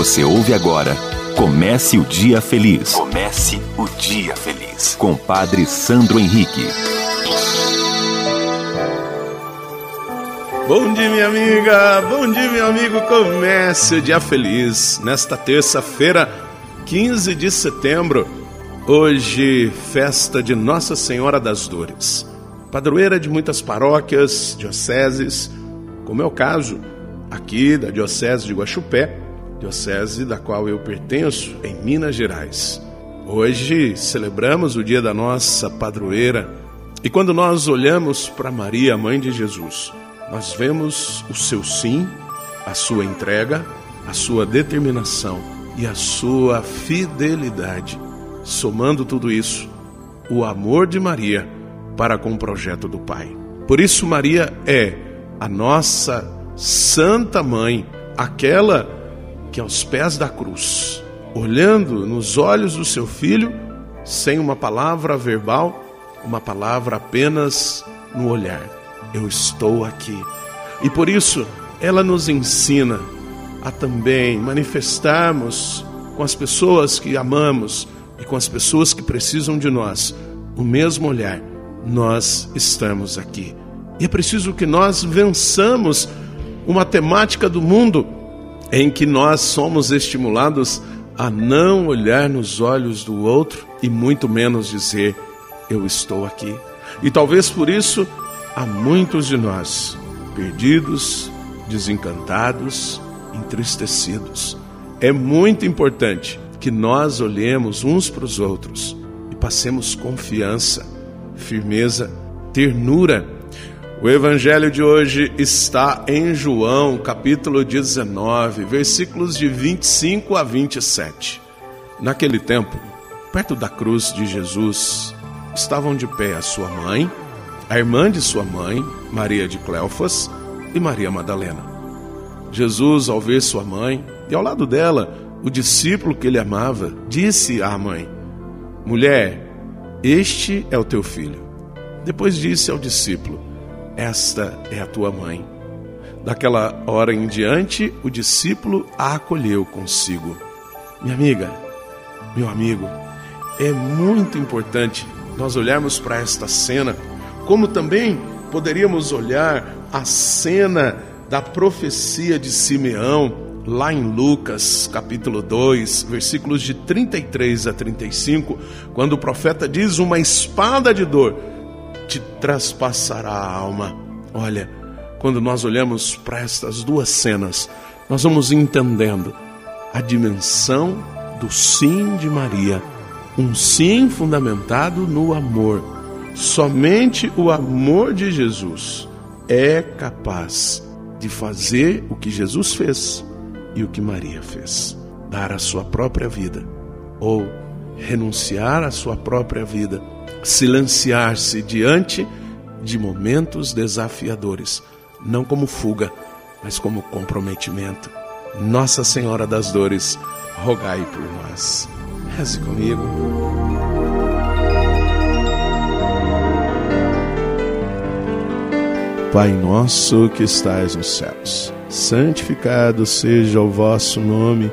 Você ouve agora Comece o Dia Feliz. Comece o Dia Feliz. Com Padre Sandro Henrique. Bom dia, minha amiga. Bom dia, meu amigo. Comece o Dia Feliz. Nesta terça-feira, 15 de setembro. Hoje, festa de Nossa Senhora das Dores. Padroeira de muitas paróquias, dioceses, como é o caso aqui da Diocese de Guaxupé diocese da qual eu pertenço, em Minas Gerais. Hoje celebramos o dia da nossa padroeira e quando nós olhamos para Maria, mãe de Jesus, nós vemos o seu sim, a sua entrega, a sua determinação e a sua fidelidade. Somando tudo isso, o amor de Maria para com o projeto do Pai. Por isso, Maria é a nossa Santa Mãe, aquela que aos pés da cruz, olhando nos olhos do seu filho, sem uma palavra verbal, uma palavra apenas no olhar. Eu estou aqui. E por isso, ela nos ensina a também manifestarmos com as pessoas que amamos e com as pessoas que precisam de nós o mesmo olhar. Nós estamos aqui. E é preciso que nós vençamos uma temática do mundo em que nós somos estimulados a não olhar nos olhos do outro e muito menos dizer eu estou aqui. E talvez por isso há muitos de nós perdidos, desencantados, entristecidos. É muito importante que nós olhemos uns para os outros e passemos confiança, firmeza, ternura o evangelho de hoje está em João, capítulo 19, versículos de 25 a 27. Naquele tempo, perto da cruz de Jesus, estavam de pé a sua mãe, a irmã de sua mãe, Maria de Cleofas, e Maria Madalena. Jesus, ao ver sua mãe e ao lado dela o discípulo que ele amava, disse à mãe: Mulher, este é o teu filho. Depois disse ao discípulo: esta é a tua mãe. Daquela hora em diante, o discípulo a acolheu consigo. Minha amiga, meu amigo, é muito importante nós olharmos para esta cena, como também poderíamos olhar a cena da profecia de Simeão, lá em Lucas, capítulo 2, versículos de 33 a 35, quando o profeta diz: Uma espada de dor te traspassará a alma. Olha, quando nós olhamos para estas duas cenas, nós vamos entendendo a dimensão do sim de Maria, um sim fundamentado no amor. Somente o amor de Jesus é capaz de fazer o que Jesus fez e o que Maria fez: dar a sua própria vida ou renunciar à sua própria vida silenciar-se diante de momentos desafiadores, não como fuga, mas como comprometimento. Nossa Senhora das Dores, rogai por nós. Reze comigo. Pai nosso que estais nos céus, santificado seja o vosso nome.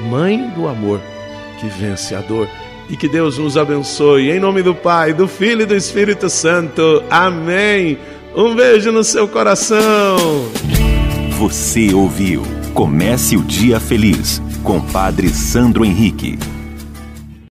Mãe do amor que vence a dor. E que Deus nos abençoe. Em nome do Pai, do Filho e do Espírito Santo. Amém. Um beijo no seu coração. Você ouviu Comece o Dia Feliz com Padre Sandro Henrique.